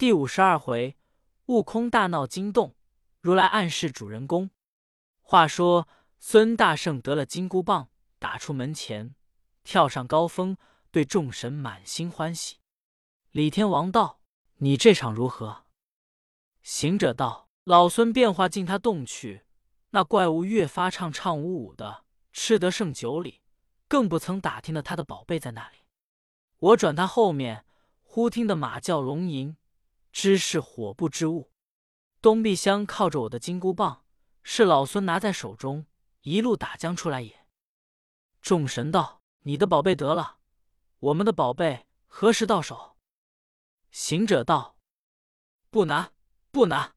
第五十二回，悟空大闹惊动，如来暗示主人公。话说孙大圣得了金箍棒，打出门前，跳上高峰，对众神满心欢喜。李天王道：“你这场如何？”行者道：“老孙变化进他洞去，那怪物越发唱唱舞舞的，吃得胜酒里，更不曾打听的他的宝贝在那里。我转他后面，忽听得马叫龙吟。”知是火不之物，东壁香靠着我的金箍棒，是老孙拿在手中，一路打将出来也。众神道：“你的宝贝得了，我们的宝贝何时到手？”行者道：“不难，不难。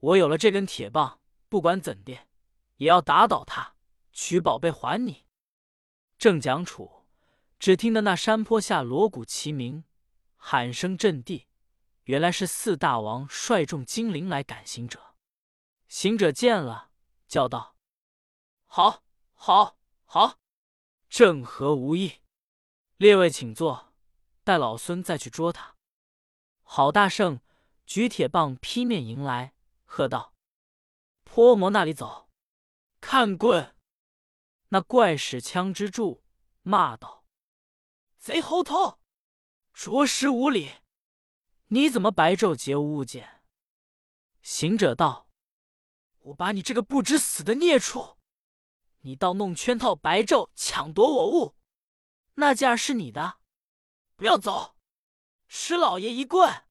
我有了这根铁棒，不管怎的，也要打倒他，取宝贝还你。”正讲处，只听得那山坡下锣鼓齐鸣，喊声震地。原来是四大王率众精灵来赶行者，行者见了，叫道：“好，好，好，正合无异。列位请坐，待老孙再去捉他。”郝大圣举铁棒劈面迎来，喝道：“泼魔那里走！看棍！”那怪使枪支住，骂道：“贼猴头，着实无礼！”你怎么白昼劫物件？行者道：“我把你这个不知死的孽畜！你倒弄圈套，白昼抢夺我物，那件儿是你的，不要走，施老爷一棍！”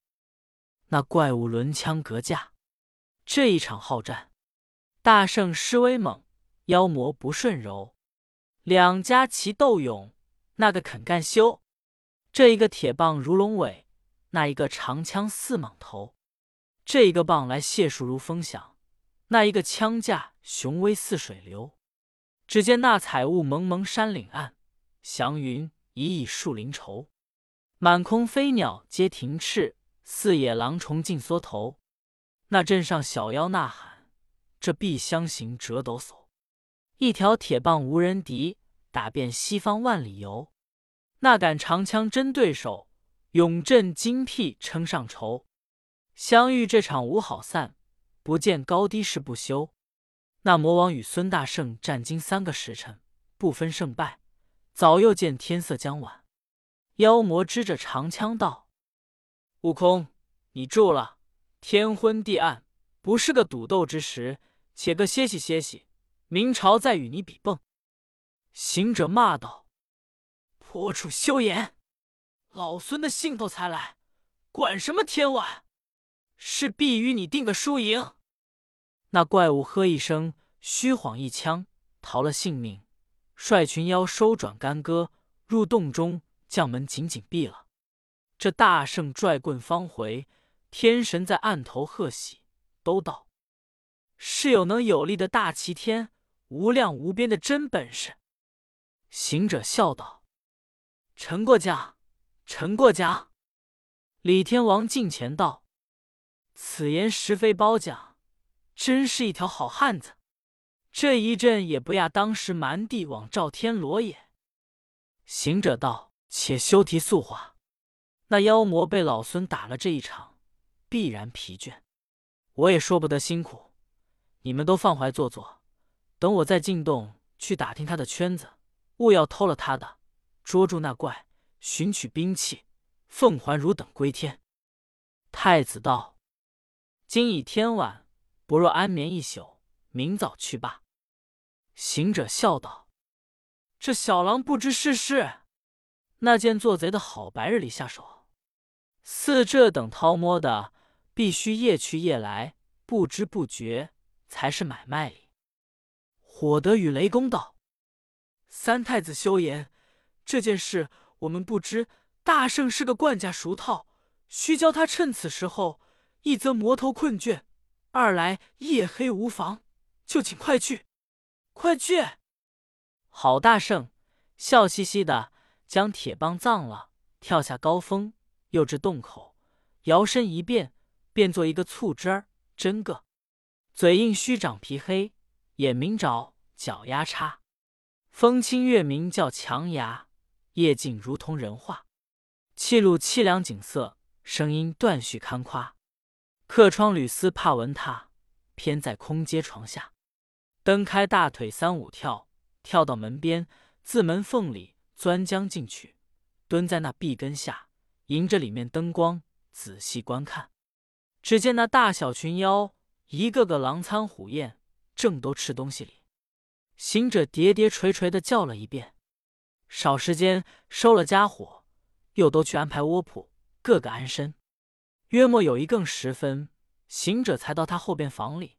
那怪物抡枪格架，这一场好战，大圣施威猛，妖魔不顺柔，两家齐斗勇，那个肯干休？这一个铁棒如龙尾。那一个长枪似蟒头，这一个棒来解数如风响；那一个枪架雄威似水流。只见那彩雾蒙蒙山岭暗，祥云已已树林稠。满空飞鸟皆停翅，四野狼虫尽缩头。那镇上小妖呐喊，这必相行折抖擞。一条铁棒无人敌，打遍西方万里游。那杆长枪真对手。永镇精辟称上筹，相遇这场无好散，不见高低是不休。那魔王与孙大圣战经三个时辰，不分胜败，早又见天色将晚。妖魔支着长枪道：“悟空，你住了！天昏地暗，不是个赌斗之时，且个歇息歇息，明朝再与你比蹦。”行者骂道：“破处休言！”老孙的兴头才来，管什么天晚？是必与你定个输赢。那怪物喝一声，虚晃一枪，逃了性命。率群妖收转干戈，入洞中，将门紧紧闭了。这大圣拽棍方回，天神在案头贺喜，都道是有能有力的大齐天，无量无边的真本事。行者笑道：“陈过将。”陈过奖，李天王近前道：“此言实非褒奖，真是一条好汉子。这一阵也不亚当时蛮帝王赵天罗也。”行者道：“且休提素话。那妖魔被老孙打了这一场，必然疲倦。我也说不得辛苦，你们都放怀坐坐，等我再进洞去打听他的圈子，勿要偷了他的，捉住那怪。”寻取兵器，奉还汝等归天。太子道：“今已天晚，不若安眠一宿，明早去罢。”行者笑道：“这小郎不知世事，那件做贼的好白日里下手，似这等掏摸的，必须夜去夜来，不知不觉才是买卖里。”火德与雷公道：“三太子休言，这件事。”我们不知大圣是个惯家熟套，须教他趁此时候，一则魔头困倦，二来夜黑无妨，就请快去，快去！郝大圣笑嘻嘻的将铁棒葬了，跳下高峰，又至洞口，摇身一变，变做一个醋汁儿，真个嘴硬须长皮黑，眼明爪脚丫叉，风清月明叫强牙。夜静如同人话，气露凄凉景色，声音断续堪夸。客窗吕丝怕闻他，偏在空阶床下，蹬开大腿三五跳，跳到门边，自门缝里钻将进去，蹲在那壁根下，迎着里面灯光仔细观看。只见那大小群妖，一个个狼餐虎咽，正都吃东西里。行者叠叠垂垂的叫了一遍，少时间收了家伙，又都去安排窝铺，个个安身。约莫有一更时分，行者才到他后边房里，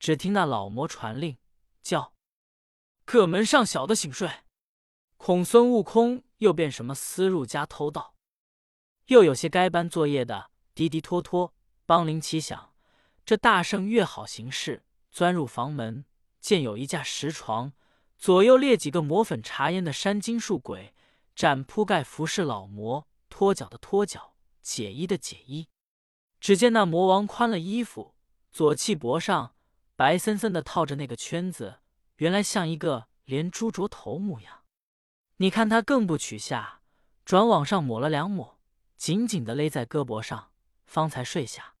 只听那老魔传令，叫各门上小的醒睡，恐孙悟空又变什么私入家偷盗。又有些该班作业的，滴滴拖拖，帮铃齐响。这大圣越好行事，钻入房门，见有一架石床，左右列几个抹粉茶烟的山精树鬼，展铺盖服侍老魔，脱脚的脱脚，解衣的解衣。只见那魔王宽了衣服，左气脖上白森森的套着那个圈子，原来像一个连珠镯头模样。你看他更不取下，转往上抹了两抹，紧紧的勒在胳膊上，方才睡下。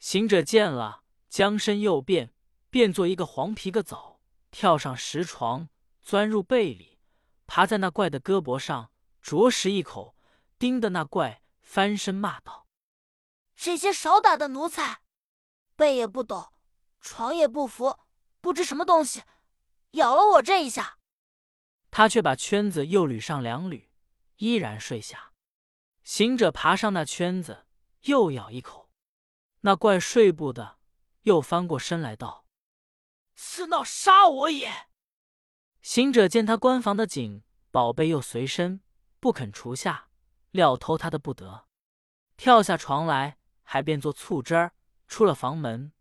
行者见了，将身右变，变作一个黄皮个枣，跳上石床，钻入被里，爬在那怪的胳膊上，啄食一口，盯得那怪翻身骂道。这些少打的奴才，背也不懂，床也不服，不知什么东西，咬了我这一下。他却把圈子又捋上两捋，依然睡下。行者爬上那圈子，又咬一口，那怪睡不得，又翻过身来道：“此闹杀我也！”行者见他关房的紧，宝贝又随身，不肯除下，料偷他的不得，跳下床来。还变作醋汁儿，出了房门，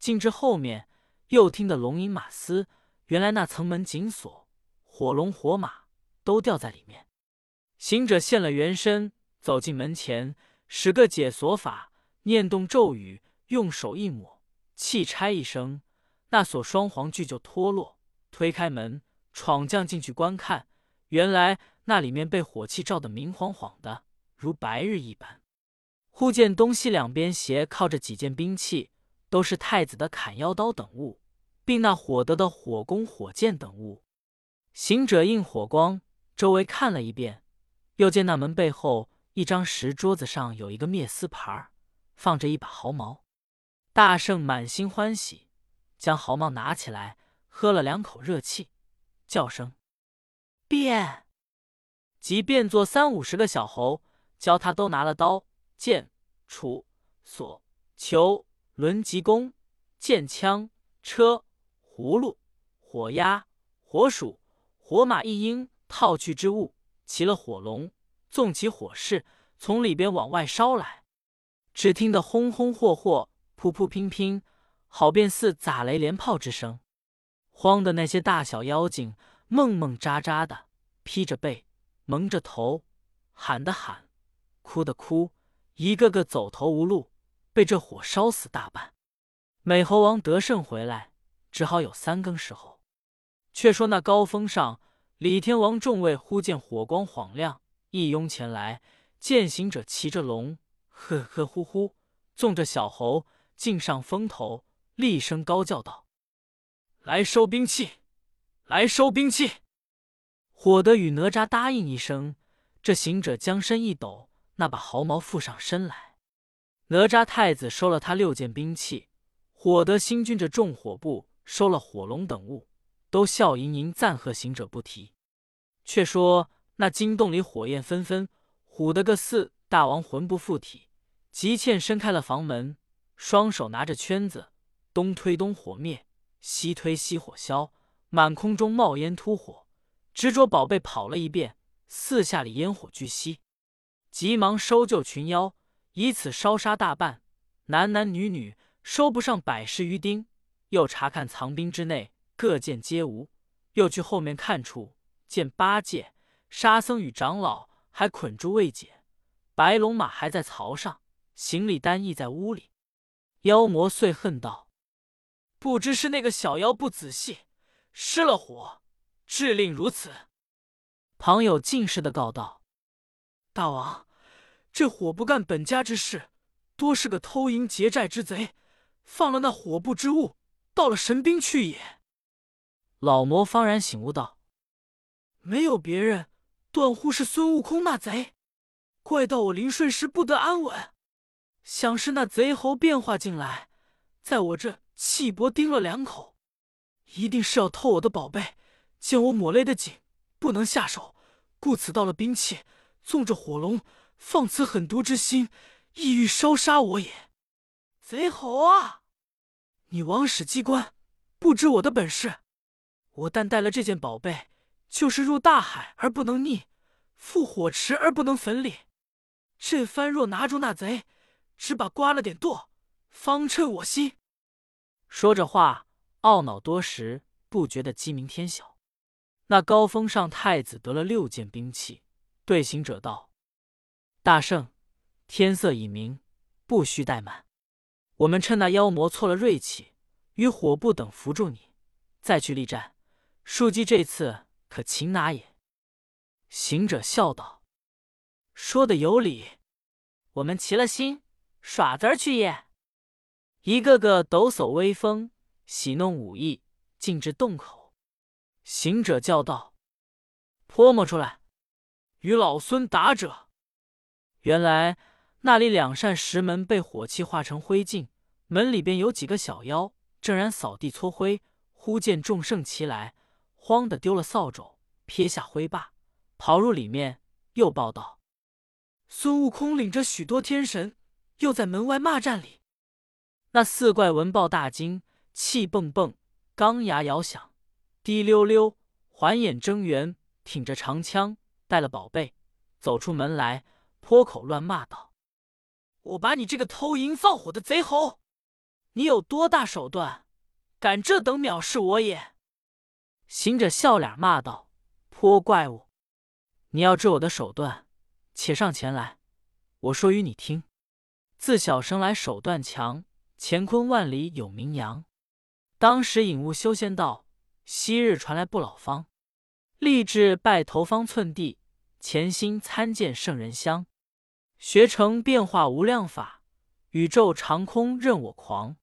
进至后面，又听得龙吟马嘶。原来那层门紧锁，火龙火马都吊在里面。行者现了原身，走进门前，使个解锁法，念动咒语，用手一抹，气差一声，那锁双黄锯就脱落。推开门，闯将进去观看，原来那里面被火气照得明晃晃的，如白日一般。忽见东西两边斜靠着几件兵器，都是太子的砍妖刀等物，并那火德的火弓、火箭等物。行者应火光，周围看了一遍，又见那门背后一张石桌子上有一个灭丝牌，放着一把毫毛。大圣满心欢喜，将毫毛拿起来，喝了两口热气，叫声变，即变作三五十个小猴，教他都拿了刀。剑、杵、锁、球、轮、急弓、剑、枪、车、葫芦、火鸭、火鼠、火马一应套去之物，骑了火龙，纵起火势，从里边往外烧来。只听得轰轰霍霍、噗噗乒乒，好便似打雷连炮之声。慌的那些大小妖精，梦梦喳喳的，披着背，蒙着头，喊的喊，哭的哭。一个个走投无路，被这火烧死大半。美猴王得胜回来，只好有三更时候。却说那高峰上，李天王众位忽见火光晃亮，一拥前来，见行者骑着龙，呵呵呼呼，纵着小猴，径上峰头，厉声高叫道：“来收兵器！来收兵器！”火德与哪吒答应一声，这行者将身一抖。那把毫毛附上身来，哪吒太子收了他六件兵器，火德星君这众火部收了火龙等物，都笑盈盈赞贺行者不提。却说那金洞里火焰纷纷，唬得个四大王魂不附体，急欠伸开了房门，双手拿着圈子，东推东火灭，西推西火消，满空中冒烟突火，执着宝贝跑了一遍，四下里烟火俱熄。急忙收救群妖，以此烧杀大半，男男女女收不上百十余丁。又查看藏兵之内，各件皆无。又去后面看处，见八戒、沙僧与长老还捆住未解，白龙马还在槽上，行李单亦在屋里。妖魔遂恨道：“不知是那个小妖不仔细，失了火，致令如此。”旁有进士的告道。大王，这火不干本家之事，多是个偷营劫寨之贼，放了那火部之物，到了神兵去也。”老魔方然醒悟道：“没有别人，断乎是孙悟空那贼。怪到我临睡时不得安稳，想是那贼猴变化进来，在我这气薄叮了两口，一定是要偷我的宝贝。见我抹泪的紧，不能下手，故此盗了兵器，纵着火龙。”放此狠毒之心，意欲烧杀我也。贼猴啊！你枉使机关，不知我的本事。我但带了这件宝贝，就是入大海而不能溺，赴火池而不能焚里。这番若拿住那贼，只把刮了点剁，方称我心。说着话，懊恼多时，不觉得鸡鸣天晓。那高峰上太子得了六件兵器，对行者道。大圣，天色已明，不需怠慢。我们趁那妖魔错了锐气，与火部等扶住你，再去力战。树鸡这次可擒拿也。行者笑道：“说的有理，我们齐了心，耍子儿去也。”一个个抖擞威风，喜弄武艺，进至洞口。行者叫道：“泼墨出来，与老孙打者。”原来那里两扇石门被火气化成灰烬，门里边有几个小妖，正然扫地搓灰。忽见众圣齐来，慌的丢了扫帚，撇下灰罢，跑入里面，又报道：孙悟空领着许多天神，又在门外骂战里。那四怪闻报大惊，气蹦蹦，钢牙摇响，滴溜溜，环眼睁圆，挺着长枪，带了宝贝，走出门来。泼口乱骂道：“我把你这个偷营放火的贼猴，你有多大手段，敢这等藐视我也？”行者笑脸骂道：“泼怪物，你要知我的手段，且上前来，我说与你听。自小生来手段强，乾坤万里有名扬。当时引悟修仙道，昔日传来不老方，立志拜头方寸地，潜心参见圣人香。”学成变化无量法，宇宙长空任我狂。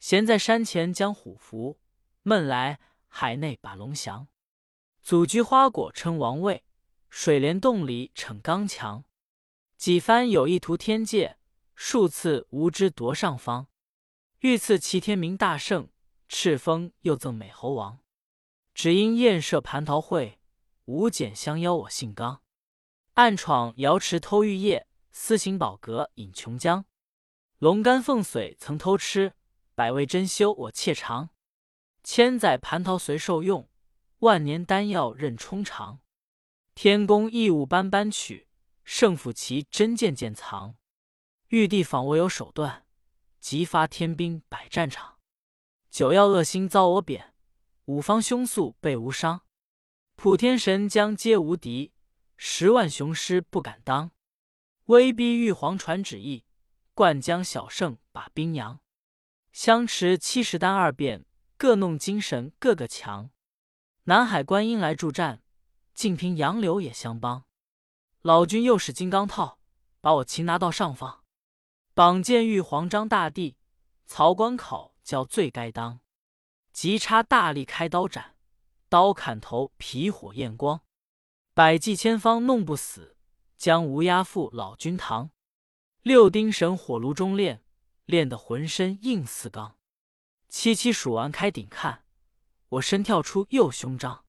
闲在山前将虎伏，闷来海内把龙翔。祖居花果称王位，水帘洞里逞刚强。几番有意图天界，数次无知夺上方。御赐齐天明大圣，赤峰又赠美猴王。只因宴设蟠桃会，无拣相邀我姓刚。暗闯瑶池偷玉液。私行宝阁饮琼浆，龙肝凤髓曾偷吃，百味珍馐我窃尝。千载蟠桃随受用，万年丹药任充尝。天宫异物斑斑取，圣府奇真件件藏。玉帝访我有手段，即发天兵百战场。九曜恶星遭我贬，五方凶宿被无伤。普天神将皆无敌，十万雄师不敢当。威逼玉皇传旨意，灌江小圣把兵扬。相持七十单二变，各弄精神个个强。南海观音来助战，净平杨柳也相帮。老君又使金刚套，把我擒拿到上方。绑剑玉皇张大帝，曹官考叫罪该当。急插大力开刀斩，刀砍头皮火焰光。百计千方弄不死。将无压赴老君堂，六丁神火炉中炼，炼得浑身硬似钢。七七数完开顶看，我身跳出右胸章。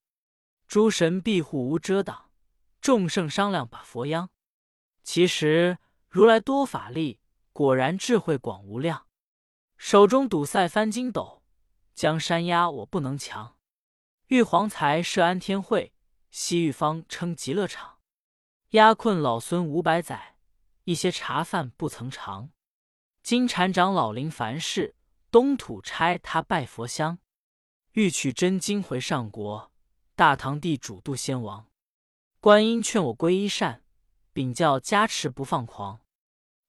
诸神庇护无遮挡，众圣商量把佛央。其实如来多法力，果然智慧广无量。手中堵塞翻筋斗，江山压我不能强。玉皇才设安天会，西域方称极乐场。压困老孙五百载，一些茶饭不曾尝。金蝉长老临凡世，东土差他拜佛香。欲取真经回上国，大唐帝主度先王。观音劝我皈依善，禀教加持不放狂。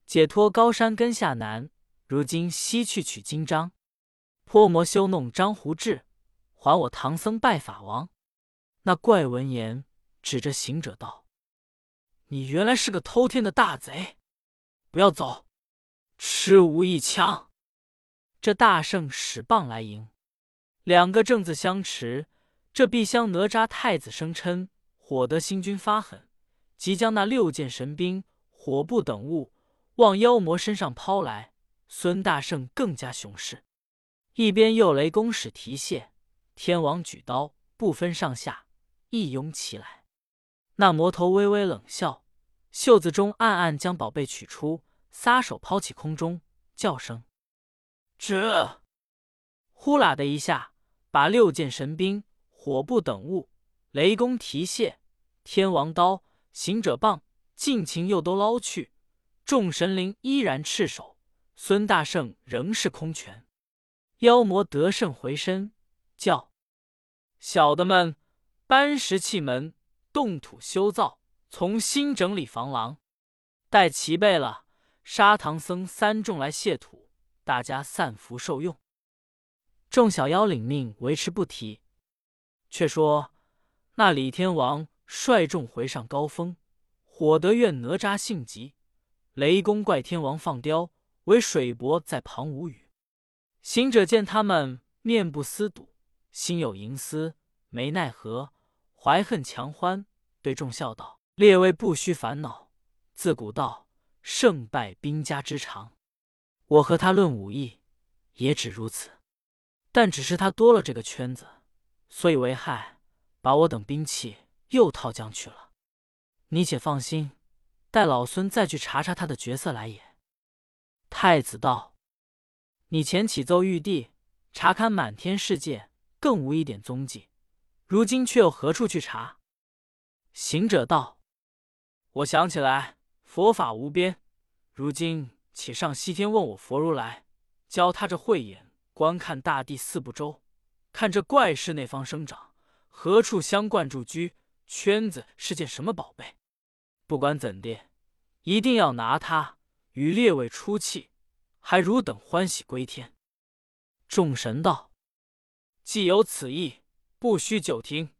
解脱高山根下难，如今西去取经章。泼魔修弄张胡志，还我唐僧拜法王。那怪闻言，指着行者道。你原来是个偷天的大贼！不要走，吃无一枪。”这大圣使棒来迎，两个正字相持。这碧香哪吒太子声称火德星君发狠，即将那六件神兵、火布等物往妖魔身上抛来。孙大圣更加雄势，一边又雷公使提械，天王举刀，不分上下，一拥起来。那魔头微微冷笑，袖子中暗暗将宝贝取出，撒手抛起空中，叫声。这呼啦的一下，把六件神兵、火布等物、雷公提械、天王刀、行者棒尽情又都捞去。众神灵依然赤手，孙大圣仍是空拳。妖魔得胜回身，叫小的们搬石砌门，动土修造，重新整理房廊。待齐备了，杀唐僧三众来谢土。大家散福受用。众小妖领命，维持不提。却说那李天王率众回上高峰，火德院哪吒性急，雷公怪天王放刁，唯水伯在旁无语。行者见他们面不思睹，心有盈思，没奈何，怀恨强欢，对众笑道：“列位不须烦恼，自古道胜败兵家之常。”我和他论武艺，也只如此。但只是他多了这个圈子，所以为害，把我等兵器又套将去了。你且放心，待老孙再去查查他的角色来也。太子道：“你前启奏玉帝，查看满天世界，更无一点踪迹。如今却又何处去查？”行者道：“我想起来，佛法无边，如今。”且上西天问我佛如来，教他这慧眼观看大地四部洲，看这怪事那方生长，何处相贯住居，圈子是件什么宝贝？不管怎地，一定要拿他与列位出气，还汝等欢喜归天。众神道：“既有此意，不须久停，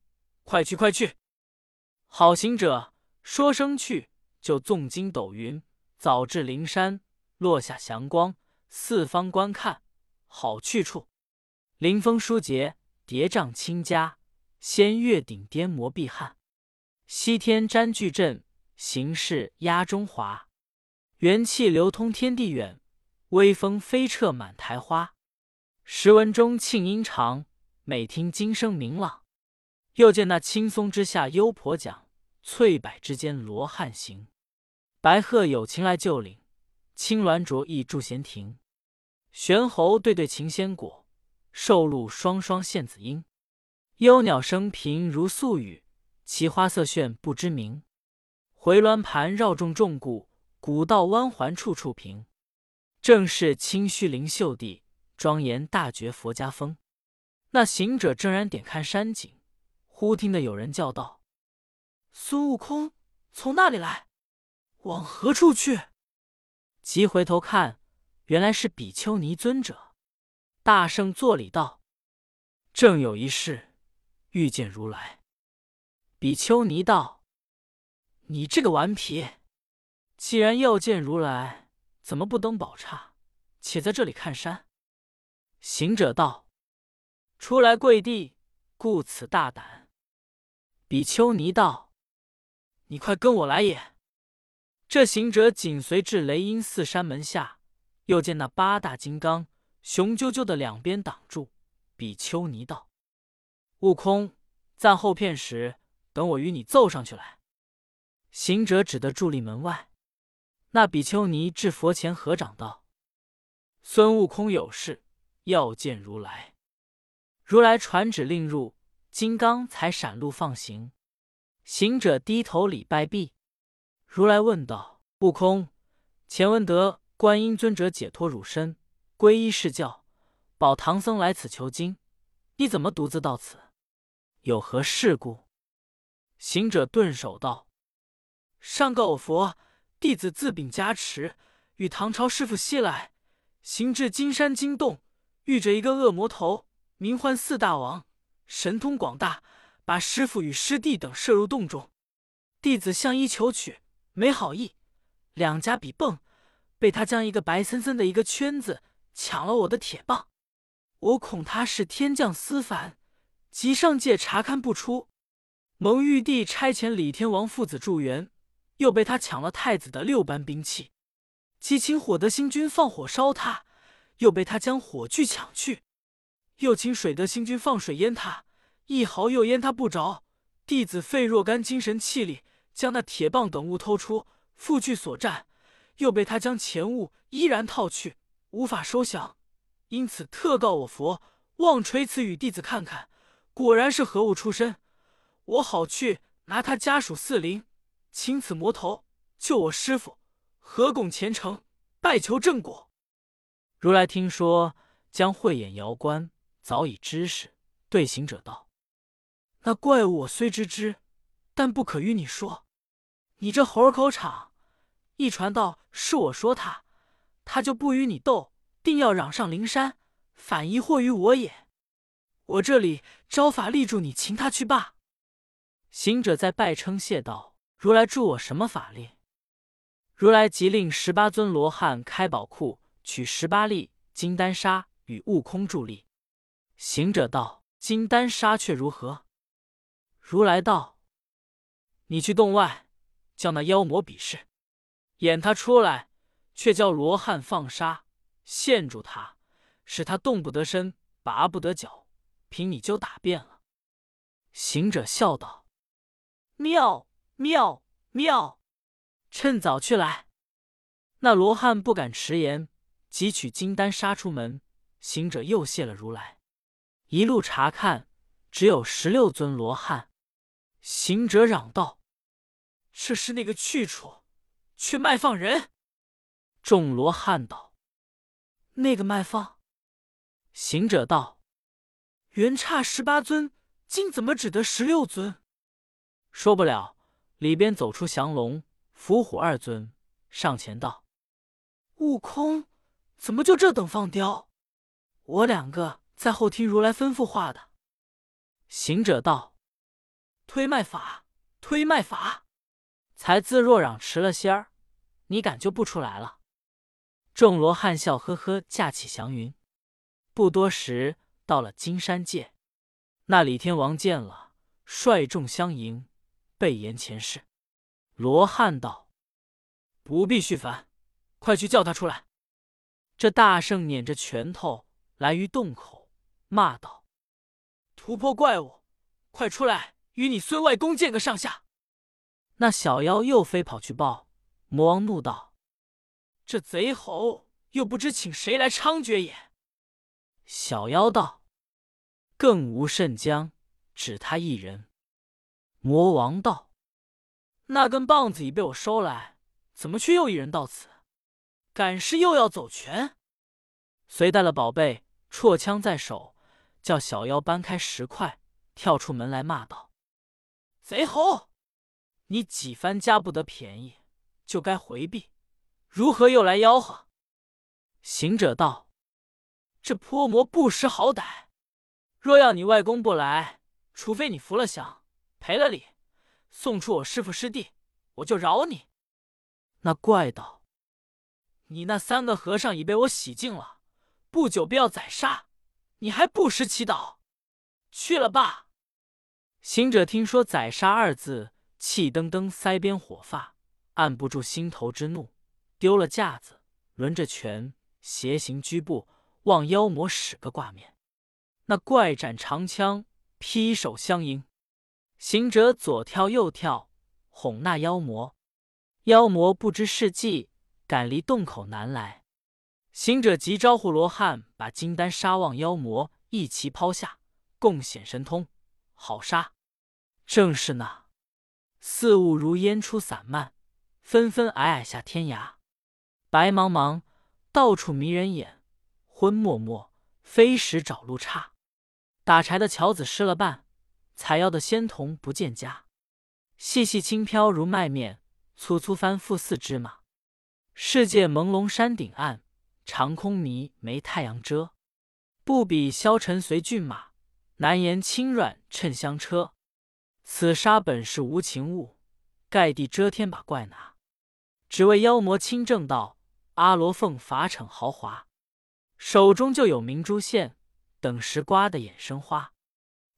快去快去！”好行者说声去，就纵筋斗云，早至灵山。落下祥光，四方观看，好去处。临风书节，叠嶂清嘉；仙月顶颠磨碧汉，西天瞻巨阵，形势压中华。元气流通天地远，微风飞彻满台花。时闻钟磬音长，每听金声明朗。又见那青松之下幽婆讲，翠柏之间罗汉行。白鹤有情来就领。青鸾着意住闲庭，玄猴对对擎仙果，兽鹿双双献紫英。幽鸟声频如素语，奇花色炫不知名。回銮盘绕众众故，古道弯环处处平。正是清虚灵秀地，庄严大觉佛家风。那行者正然点看山景，忽听得有人叫道：“孙悟空从那里来？往何处去？”急回头看，原来是比丘尼尊者。大圣作礼道：“正有一事，遇见如来。”比丘尼道：“你这个顽皮，既然要见如来，怎么不登宝刹，且在这里看山？”行者道：“初来贵地，故此大胆。”比丘尼道：“你快跟我来也。”这行者紧随至雷音寺山门下，又见那八大金刚雄赳赳的两边挡住。比丘尼道：“悟空，暂后片时，等我与你奏上去来。”行者只得伫立门外。那比丘尼至佛前合掌道：“孙悟空有事要见如来。”如来传旨令入，金刚才闪路放行。行者低头礼拜毕。如来问道：“悟空，前闻得观音尊者解脱汝身，皈依释教，保唐僧来此求经，你怎么独自到此？有何事故？”行者顿首道：“上告我佛，弟子自禀加持，与唐朝师傅西来，行至金山金洞，遇着一个恶魔头，名唤四大王，神通广大，把师傅与师弟等摄入洞中。弟子向一求取。”没好意，两家比蹦，被他将一个白森森的一个圈子抢了我的铁棒，我恐他是天降思凡，即上界查看不出。蒙玉帝差遣李天王父子助援，又被他抢了太子的六般兵器。即请火德星君放火烧他，又被他将火炬抢去。又请水德星君放水淹他，一毫又淹他不着。弟子费若干精神气力，将那铁棒等物偷出，复去所占，又被他将钱物依然套去，无法收降。因此特告我佛，望垂此与弟子看看，果然是何物出身，我好去拿他家属四灵，请此魔头救我师傅，合拱虔诚，拜求正果。如来听说，将慧眼遥观。早已知识，对行者道：“那怪物我虽知之，但不可与你说。你这猴儿口场，一传道是我说他，他就不与你斗，定要嚷上灵山，反疑惑于我也。我这里招法力助你擒他去罢。”行者在拜称谢道：“如来助我什么法力？”如来即令十八尊罗汉开宝库，取十八粒金丹砂与悟空助力。行者道：“金丹砂却如何？”如来道：“你去洞外，叫那妖魔比试，演他出来，却叫罗汉放沙，陷住他，使他动不得身，拔不得脚，凭你就打遍了。”行者笑道：“妙妙妙！趁早去来。”那罗汉不敢迟延，即取金丹杀出门。行者又谢了如来。一路查看，只有十六尊罗汉。行者嚷道：“这是那个去处，却卖放人。”众罗汉道：“那个卖放？”行者道：“原差十八尊，今怎么只得十六尊？”说不了，里边走出降龙、伏虎二尊，上前道：“悟空，怎么就这等放刁？我两个。”在后听如来吩咐话的，行者道：“推卖法，推卖法！才自若嚷迟了些儿，你敢就不出来了？”众罗汉笑呵呵，架起祥云。不多时，到了金山界，那李天王见了，率众相迎，备言前事。罗汉道：“不必续烦，快去叫他出来。”这大圣捻着拳头来于洞口。骂道：“突破怪物，快出来与你孙外公见个上下！”那小妖又飞跑去报。魔王怒道：“这贼猴又不知请谁来猖獗也！”小妖道：“更无甚将，只他一人。”魔王道：“那根棒子已被我收来，怎么却又一人到此？赶是又要走拳？”随带了宝贝，绰枪在手。叫小妖搬开石块，跳出门来骂道：“贼猴，你几番加不得便宜，就该回避，如何又来吆喝？”行者道：“这泼魔不识好歹，若要你外公不来，除非你服了降，赔了礼，送出我师父师弟，我就饶你。”那怪道：“你那三个和尚已被我洗净了，不久便要宰杀。”你还不时祈祷，去了吧。行者听说“宰杀”二字，气登登腮边火发，按不住心头之怒，丢了架子，抡着拳，斜行居步，望妖魔使个挂面。那怪斩长枪，劈手相迎。行者左跳右跳，哄那妖魔。妖魔不知是计，赶离洞口南来。行者急招呼罗汉，把金丹杀望妖魔一齐抛下，共显神通，好杀！正是那四物如烟出散漫，纷纷霭霭下天涯。白茫茫，到处迷人眼；昏漠漠，飞石找路差。打柴的樵子失了伴，采药的仙童不见家。细细轻飘如麦面，粗粗翻覆似芝麻。世界朦胧山顶暗。长空迷没太阳遮，不比萧沉随骏马，难言轻软趁香车。此沙本是无情物，盖地遮天把怪拿。只为妖魔清正道，阿罗凤法逞豪华，手中就有明珠线，等时刮得眼生花。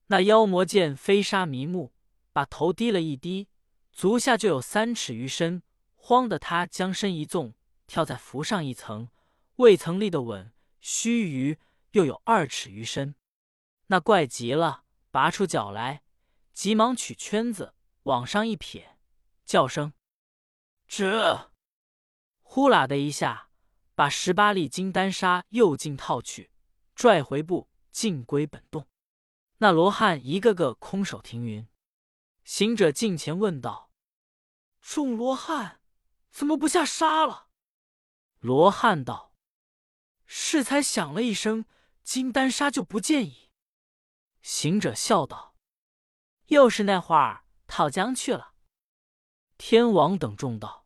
那妖魔见飞沙迷目，把头低了一低，足下就有三尺余深，慌得他将身一纵，跳在浮上一层，未曾立得稳，须臾又有二尺余深。那怪极了，拔出脚来，急忙取圈子往上一撇，叫声：“这！”呼啦的一下，把十八粒金丹砂又进套去，拽回步，尽归本洞。那罗汉一个个空手停云。行者近前问道：“众罗汉怎么不下沙了？”罗汉道：“适才响了一声，金丹砂就不见矣。”行者笑道：“又是那会儿套浆去了。”天王等众道。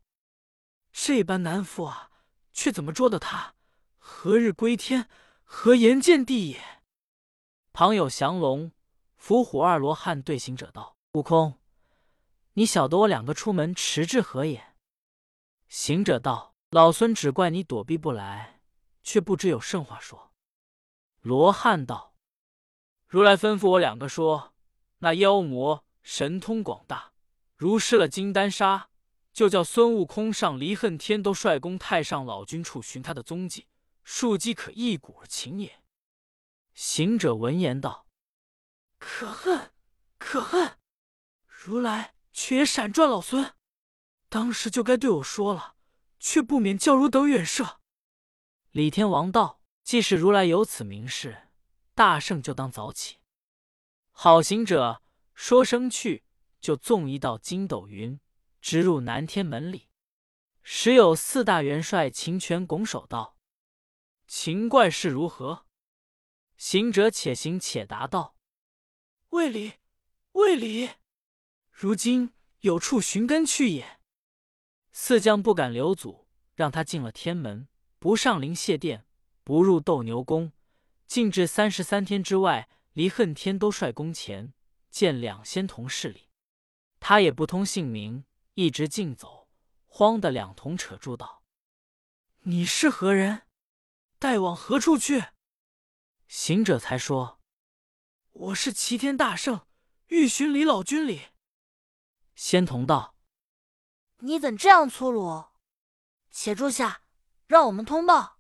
这般难负啊，却怎么捉得他？何日归天？何言见地也？旁有降龙、伏虎二罗汉对行者道：“悟空，你晓得我两个出门迟至何也？”行者道：“老孙只怪你躲避不来，却不知有甚话说。”罗汉道：“如来吩咐我两个说，那妖魔神通广大，如失了金丹砂。”就叫孙悟空上离恨天都帅宫太上老君处寻他的踪迹，庶几可一鼓而擒也。行者闻言道：“可恨，可恨！如来却也闪转老孙，当时就该对我说了，却不免叫汝等远射。”李天王道：“既是如来有此明示，大圣就当早起。”好行者说声去，就纵一道筋斗云。直入南天门里，时有四大元帅秦权拱手道：“秦怪事如何？”行者且行且答道：“未礼，未礼。如今有处寻根去也。”四将不敢留阻，让他进了天门，不上灵谢殿，不入斗牛宫，进至三十三天之外，离恨天都帅宫前，见两仙同侍礼。他也不通姓名。一直竞走，慌得两童扯住道：“你是何人？待往何处去？”行者才说：“我是齐天大圣，欲寻李老君礼。”仙童道：“你怎这样粗鲁？且住下，让我们通报。”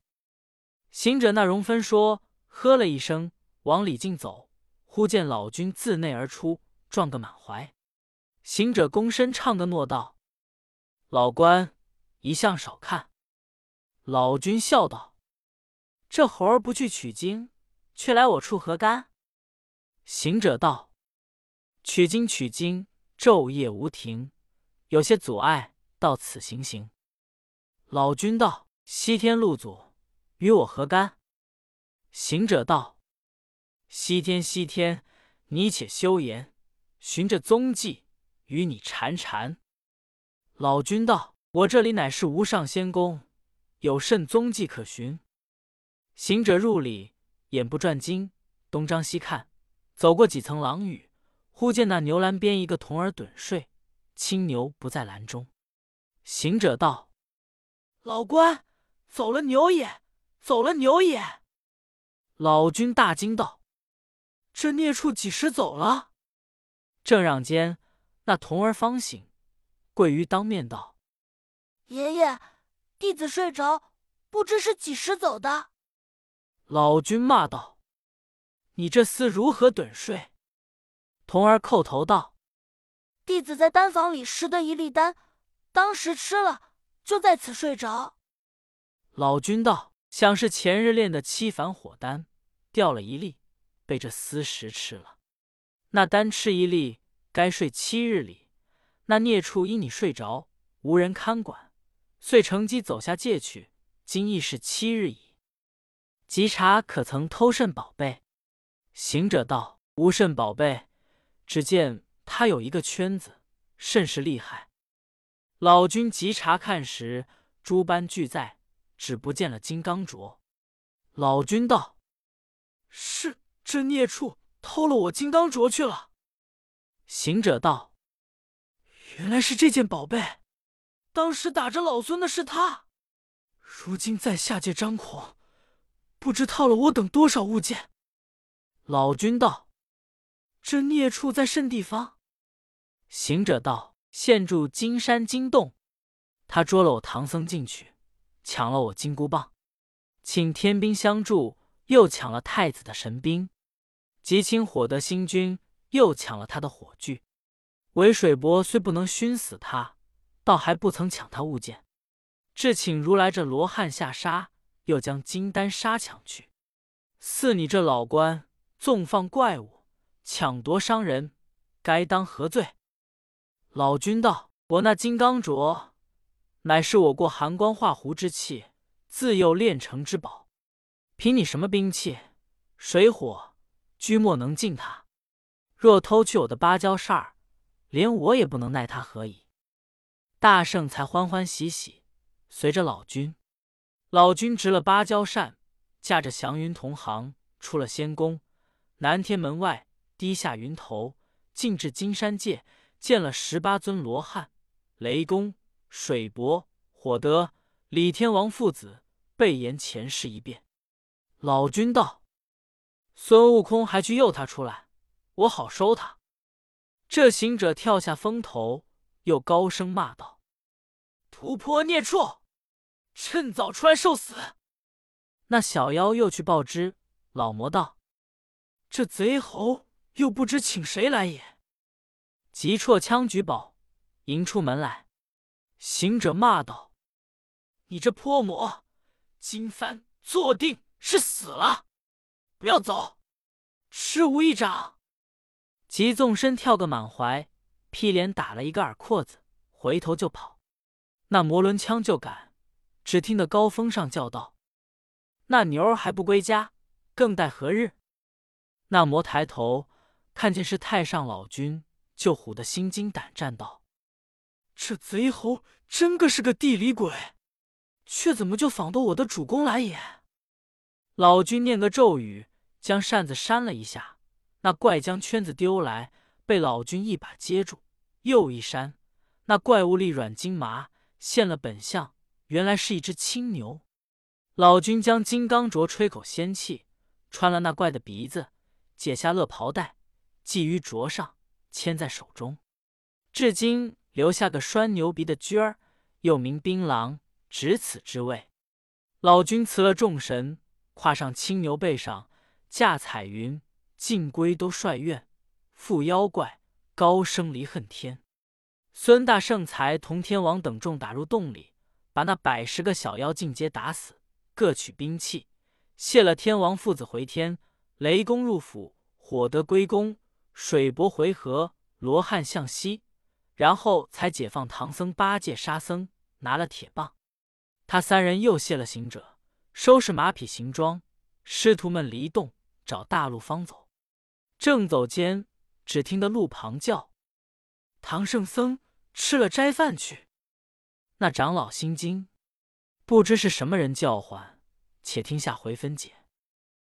行者那容分说，呵了一声，往里进走，忽见老君自内而出，撞个满怀。行者躬身唱个诺道：“老官一向少看。”老君笑道：“这猴儿不去取经，却来我处何干？”行者道：“取经取经，昼夜无停，有些阻碍，到此行行。”老君道：“西天路阻，与我何干？”行者道：“西天西天，你且休言，寻着踪迹。”与你缠缠。老君道：“我这里乃是无上仙宫，有甚踪迹可寻？”行者入里，眼不转睛，东张西看，走过几层廊宇，忽见那牛栏边一个童儿盹睡，青牛不在栏中。行者道：“老官，走了牛也，走了牛也。”老君大惊道：“这孽畜几时走了？”正让间。那童儿方醒，跪于当面道：“爷爷，弟子睡着，不知是几时走的。”老君骂道：“你这厮如何盹睡？”童儿叩头道：“弟子在丹房里拾得一粒丹，当时吃了，就在此睡着。”老君道：“想是前日炼的七凡火丹，掉了一粒，被这厮食吃了。那丹吃一粒。”该睡七日里，那孽畜因你睡着，无人看管，遂乘机走下界去。今亦是七日矣。即查可曾偷甚宝贝？行者道：“无甚宝贝，只见他有一个圈子，甚是厉害。”老君急查看时，诸般俱在，只不见了金刚镯。老君道：“是这孽畜偷了我金刚镯去了。”行者道：“原来是这件宝贝，当时打着老孙的是他。如今在下界张狂，不知套了我等多少物件。老君道：“这孽畜在甚地方？”行者道：“现住金山金洞，他捉了我唐僧进去，抢了我金箍棒，请天兵相助，又抢了太子的神兵，即请火德星君，又抢了他的火炬。韦水伯虽不能熏死他，倒还不曾抢他物件。”至请如来这罗汉下沙，又将金丹砂抢去。似你这老官纵放怪物，抢夺伤人，该当何罪？老君道：“我那金刚镯，乃是我过寒光化狐之气，自幼炼成之宝。凭你什么兵器，水火居莫能进他。若偷去我的芭蕉扇儿，连我也不能奈他何以？”大圣才欢欢喜喜。随着老君，老君执了芭蕉扇，驾着祥云同行，出了仙宫，南天门外低下云头，进至金山界，见了十八尊罗汉，雷公、水伯、火德、李天王父子，备言前世一遍。老君道：“孙悟空还去诱他出来，我好收他。”这行者跳下风头，又高声骂道：“突破孽畜！”趁早出来受死！那小妖又去报知老魔道：“这贼猴又不知请谁来也。”急绰枪举宝，迎出门来。行者骂道：“你这泼魔，今番坐定是死了，不要走，吃无一掌！”急纵身跳个满怀，劈脸打了一个耳廓子，回头就跑。那魔轮枪就赶。只听得高峰上叫道：“那牛儿还不归家，更待何日？”那魔抬头看见是太上老君，就唬得心惊胆战，道：“这贼猴真个是个地里鬼，却怎么就访到我的主公来也？”老君念个咒语，将扇子扇了一下，那怪将圈子丢来，被老君一把接住，又一扇，那怪物力软筋麻，现了本相。原来是一只青牛，老君将金刚镯吹口仙气，穿了那怪的鼻子，解下勒袍带，系于镯上，牵在手中，至今留下个拴牛鼻的撅儿，又名槟榔，值此之位。老君辞了众神，跨上青牛背上，驾彩云，尽归都帅院，负妖怪，高声离恨天。孙大圣才同天王等众打入洞里。把那百十个小妖尽皆打死，各取兵器，谢了天王父子回天，雷公入府，火德归宫，水伯回河，罗汉向西，然后才解放唐僧八戒、沙僧，拿了铁棒。他三人又谢了行者，收拾马匹行装，师徒们离洞找大路方走。正走间，只听得路旁叫：“唐圣僧吃了斋饭去。”那长老心惊，不知是什么人叫唤，且听下回分解。